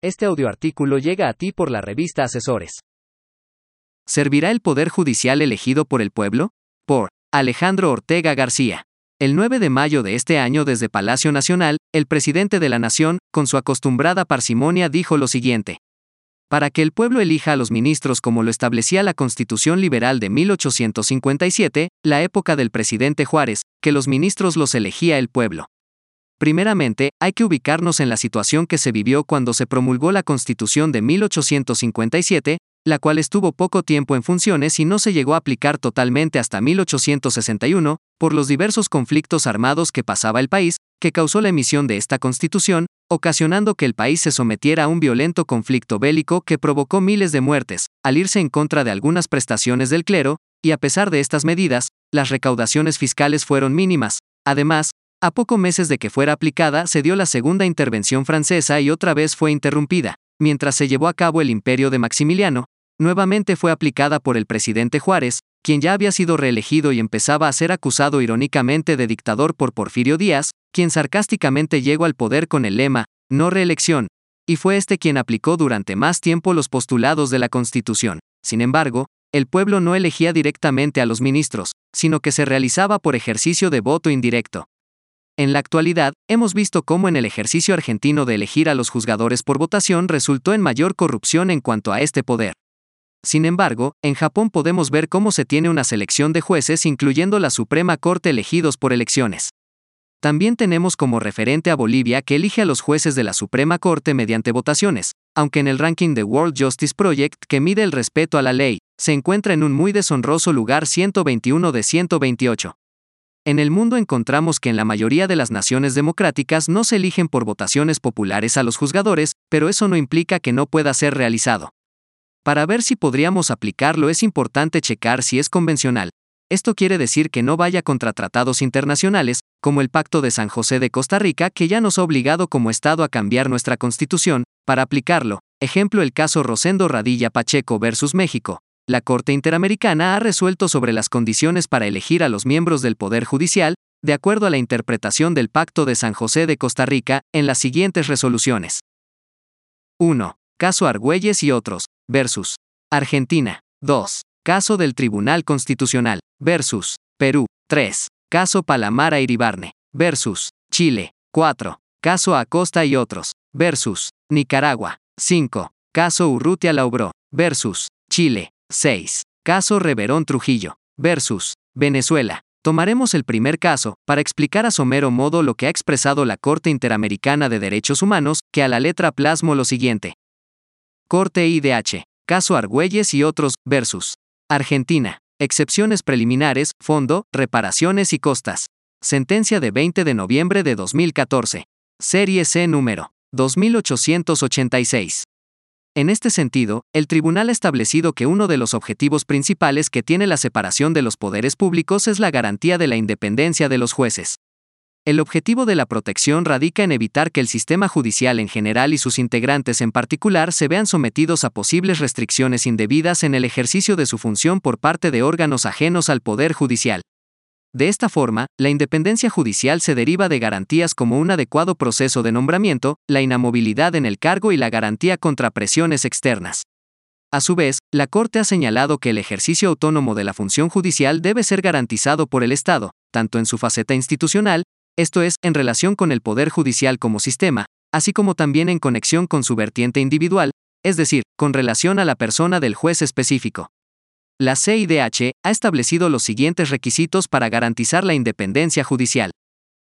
Este audioartículo llega a ti por la revista Asesores. ¿Servirá el Poder Judicial elegido por el pueblo? Por Alejandro Ortega García. El 9 de mayo de este año desde Palacio Nacional, el presidente de la Nación, con su acostumbrada parsimonia, dijo lo siguiente. Para que el pueblo elija a los ministros como lo establecía la Constitución Liberal de 1857, la época del presidente Juárez, que los ministros los elegía el pueblo. Primeramente, hay que ubicarnos en la situación que se vivió cuando se promulgó la Constitución de 1857, la cual estuvo poco tiempo en funciones y no se llegó a aplicar totalmente hasta 1861, por los diversos conflictos armados que pasaba el país, que causó la emisión de esta Constitución, ocasionando que el país se sometiera a un violento conflicto bélico que provocó miles de muertes, al irse en contra de algunas prestaciones del clero, y a pesar de estas medidas, las recaudaciones fiscales fueron mínimas. Además, a pocos meses de que fuera aplicada, se dio la segunda intervención francesa y otra vez fue interrumpida. Mientras se llevó a cabo el imperio de Maximiliano, nuevamente fue aplicada por el presidente Juárez, quien ya había sido reelegido y empezaba a ser acusado irónicamente de dictador por Porfirio Díaz, quien sarcásticamente llegó al poder con el lema, no reelección, y fue este quien aplicó durante más tiempo los postulados de la Constitución. Sin embargo, el pueblo no elegía directamente a los ministros, sino que se realizaba por ejercicio de voto indirecto. En la actualidad, hemos visto cómo en el ejercicio argentino de elegir a los juzgadores por votación resultó en mayor corrupción en cuanto a este poder. Sin embargo, en Japón podemos ver cómo se tiene una selección de jueces incluyendo la Suprema Corte elegidos por elecciones. También tenemos como referente a Bolivia que elige a los jueces de la Suprema Corte mediante votaciones, aunque en el ranking de World Justice Project que mide el respeto a la ley, se encuentra en un muy deshonroso lugar 121 de 128. En el mundo encontramos que en la mayoría de las naciones democráticas no se eligen por votaciones populares a los juzgadores, pero eso no implica que no pueda ser realizado. Para ver si podríamos aplicarlo es importante checar si es convencional. Esto quiere decir que no vaya contra tratados internacionales, como el Pacto de San José de Costa Rica, que ya nos ha obligado como Estado a cambiar nuestra constitución, para aplicarlo. Ejemplo el caso Rosendo Radilla Pacheco versus México, la Corte Interamericana ha resuelto sobre las condiciones para elegir a los miembros del Poder Judicial, de acuerdo a la interpretación del Pacto de San José de Costa Rica, en las siguientes resoluciones. 1. Caso Argüelles y otros, versus Argentina. 2. Caso del Tribunal Constitucional, versus Perú. 3. Caso Palamara Iribarne, versus Chile. 4. Caso Acosta y otros, versus Nicaragua. 5. Caso Urrutia Laubró, versus Chile. 6. Caso Reverón Trujillo. Versus. Venezuela. Tomaremos el primer caso, para explicar a somero modo lo que ha expresado la Corte Interamericana de Derechos Humanos, que a la letra plasmo lo siguiente. Corte IDH. Caso Argüelles y otros, versus. Argentina. Excepciones preliminares, fondo, reparaciones y costas. Sentencia de 20 de noviembre de 2014. Serie C número 2886. En este sentido, el tribunal ha establecido que uno de los objetivos principales que tiene la separación de los poderes públicos es la garantía de la independencia de los jueces. El objetivo de la protección radica en evitar que el sistema judicial en general y sus integrantes en particular se vean sometidos a posibles restricciones indebidas en el ejercicio de su función por parte de órganos ajenos al poder judicial. De esta forma, la independencia judicial se deriva de garantías como un adecuado proceso de nombramiento, la inamovilidad en el cargo y la garantía contra presiones externas. A su vez, la Corte ha señalado que el ejercicio autónomo de la función judicial debe ser garantizado por el Estado, tanto en su faceta institucional, esto es, en relación con el Poder Judicial como sistema, así como también en conexión con su vertiente individual, es decir, con relación a la persona del juez específico. La CIDH ha establecido los siguientes requisitos para garantizar la independencia judicial.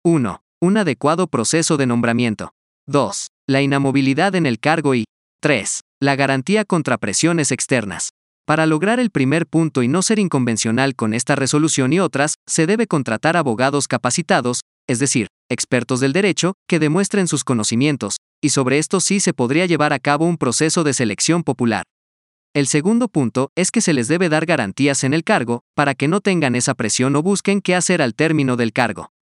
1. Un adecuado proceso de nombramiento. 2. La inamovilidad en el cargo y 3. La garantía contra presiones externas. Para lograr el primer punto y no ser inconvencional con esta resolución y otras, se debe contratar abogados capacitados, es decir, expertos del derecho, que demuestren sus conocimientos, y sobre esto sí se podría llevar a cabo un proceso de selección popular. El segundo punto es que se les debe dar garantías en el cargo, para que no tengan esa presión o busquen qué hacer al término del cargo.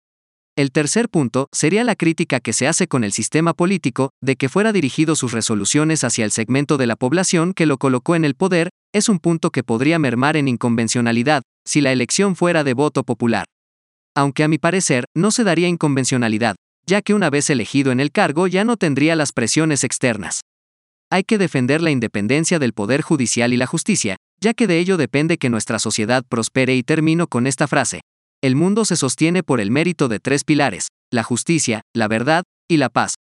El tercer punto sería la crítica que se hace con el sistema político, de que fuera dirigido sus resoluciones hacia el segmento de la población que lo colocó en el poder, es un punto que podría mermar en inconvencionalidad, si la elección fuera de voto popular. Aunque a mi parecer, no se daría inconvencionalidad, ya que una vez elegido en el cargo ya no tendría las presiones externas. Hay que defender la independencia del Poder Judicial y la justicia, ya que de ello depende que nuestra sociedad prospere y termino con esta frase. El mundo se sostiene por el mérito de tres pilares, la justicia, la verdad y la paz.